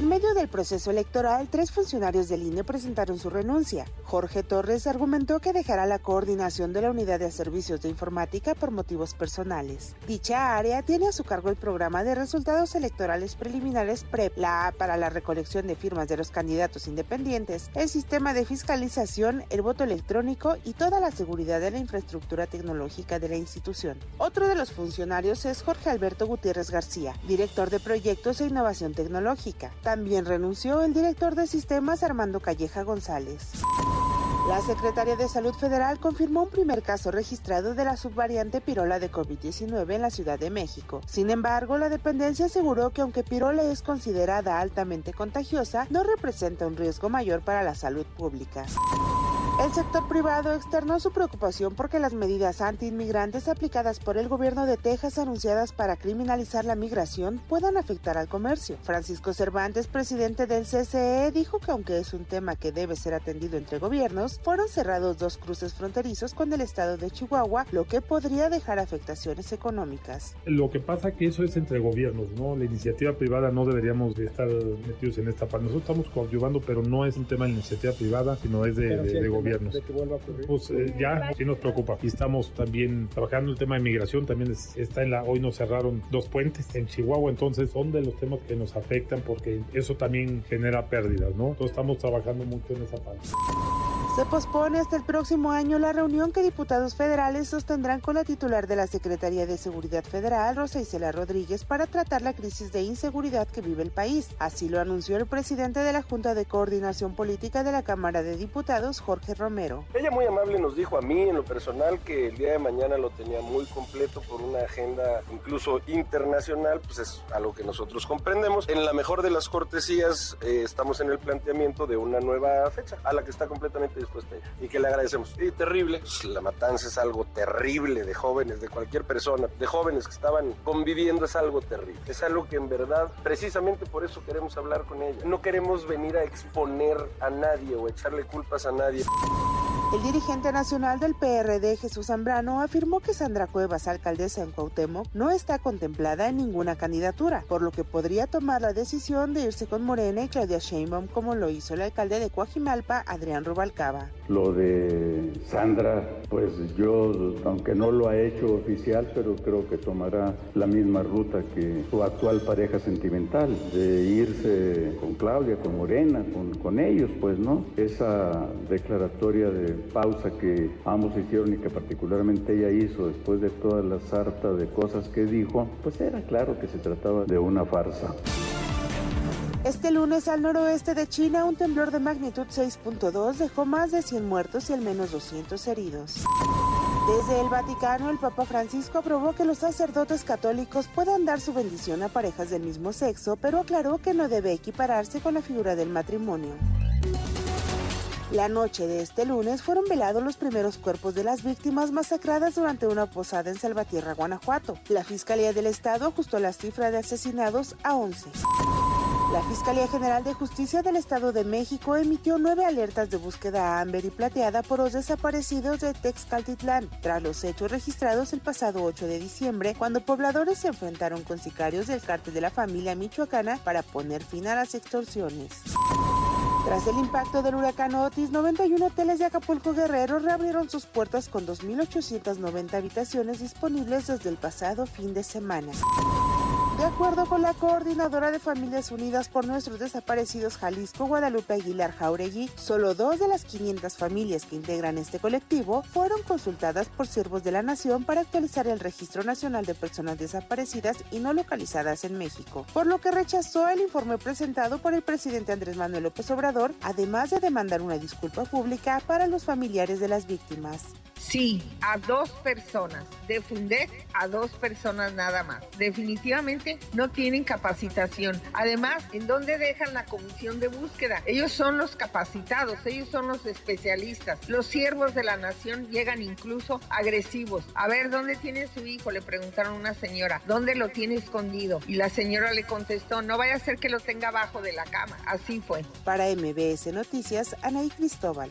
En medio del proceso electoral, tres funcionarios del INE presentaron su renuncia. Jorge Torres argumentó que dejará la coordinación de la Unidad de Servicios de Informática por motivos personales. Dicha área tiene a su cargo el programa de resultados electorales preliminares PREP, la A para la recolección de firmas de los candidatos independientes, el sistema de fiscalización, el voto electrónico y toda la seguridad de la infraestructura tecnológica de la institución. Otro de los funcionarios es Jorge Alberto Gutiérrez García, director de Proyectos e Innovación Tecnológica. También renunció el director de sistemas Armando Calleja González. La Secretaría de Salud Federal confirmó un primer caso registrado de la subvariante pirola de COVID-19 en la Ciudad de México. Sin embargo, la dependencia aseguró que aunque pirola es considerada altamente contagiosa, no representa un riesgo mayor para la salud pública. El sector privado externó su preocupación porque las medidas antiinmigrantes aplicadas por el gobierno de Texas anunciadas para criminalizar la migración puedan afectar al comercio. Francisco Cervantes, presidente del CCE, dijo que aunque es un tema que debe ser atendido entre gobiernos, fueron cerrados dos cruces fronterizos con el estado de Chihuahua, lo que podría dejar afectaciones económicas. Lo que pasa que eso es entre gobiernos, ¿no? La iniciativa privada no deberíamos de estar metidos en esta parte. Nosotros estamos coadyuvando, pero no es un tema de iniciativa privada, sino es de, de, de gobierno. De que vuelva a ocurrir. Pues eh, ya sí nos preocupa. Y estamos también trabajando el tema de migración. También es- está en la. Hoy nos cerraron dos puentes en Chihuahua. Entonces son de los temas que nos afectan porque eso también genera pérdidas, ¿no? Entonces estamos trabajando mucho en esa parte. Se pospone hasta el próximo año la reunión que diputados federales sostendrán con la titular de la Secretaría de Seguridad Federal, Rosa Isela Rodríguez, para tratar la crisis de inseguridad que vive el país. Así lo anunció el presidente de la Junta de Coordinación Política de la Cámara de Diputados, Jorge Romero. Ella muy amable nos dijo a mí en lo personal que el día de mañana lo tenía muy completo por una agenda incluso internacional, pues es algo que nosotros comprendemos. En la mejor de las cortesías eh, estamos en el planteamiento de una nueva fecha a la que está completamente y que le agradecemos. Y terrible, la matanza es algo terrible de jóvenes, de cualquier persona, de jóvenes que estaban conviviendo es algo terrible. Es algo que en verdad, precisamente por eso queremos hablar con ella. No queremos venir a exponer a nadie o echarle culpas a nadie. El dirigente nacional del PRD, Jesús Zambrano, afirmó que Sandra Cuevas, alcaldesa en Cuauhtémoc, no está contemplada en ninguna candidatura, por lo que podría tomar la decisión de irse con Morena y Claudia Sheinbaum como lo hizo el alcalde de Coajimalpa, Adrián Rubalcaba. Lo de Sandra, pues yo, aunque no lo ha hecho oficial, pero creo que tomará la misma ruta que su actual pareja sentimental, de irse con Claudia, con Morena, con, con ellos, pues, ¿no? Esa declaratoria de pausa que ambos hicieron y que particularmente ella hizo después de toda la sarta de cosas que dijo, pues era claro que se trataba de una farsa. Este lunes al noroeste de China, un temblor de magnitud 6.2 dejó más de 100 muertos y al menos 200 heridos. Desde el Vaticano, el Papa Francisco aprobó que los sacerdotes católicos puedan dar su bendición a parejas del mismo sexo, pero aclaró que no debe equipararse con la figura del matrimonio. La noche de este lunes fueron velados los primeros cuerpos de las víctimas masacradas durante una posada en Salvatierra, Guanajuato. La Fiscalía del Estado ajustó la cifra de asesinados a 11. La Fiscalía General de Justicia del Estado de México emitió nueve alertas de búsqueda a Amber y Plateada por los desaparecidos de Texcaltitlán, tras los hechos registrados el pasado 8 de diciembre, cuando pobladores se enfrentaron con sicarios del cártel de la familia michoacana para poner fin a las extorsiones. Tras el impacto del huracán Otis, 91 hoteles de Acapulco Guerrero reabrieron sus puertas con 2.890 habitaciones disponibles desde el pasado fin de semana. De acuerdo con la coordinadora de Familias Unidas por Nuestros Desaparecidos Jalisco, Guadalupe Aguilar Jauregui, solo dos de las 500 familias que integran este colectivo fueron consultadas por siervos de la nación para actualizar el Registro Nacional de Personas Desaparecidas y no localizadas en México, por lo que rechazó el informe presentado por el presidente Andrés Manuel López Obrador, además de demandar una disculpa pública para los familiares de las víctimas. Sí, a dos personas. De Fundet a dos personas nada más. Definitivamente no tienen capacitación. Además, ¿en dónde dejan la comisión de búsqueda? Ellos son los capacitados, ellos son los especialistas. Los siervos de la nación llegan incluso agresivos. A ver, ¿dónde tiene su hijo? Le preguntaron a una señora. ¿Dónde lo tiene escondido? Y la señora le contestó, no vaya a ser que lo tenga abajo de la cama. Así fue. Para MBS Noticias, Anaí Cristóbal.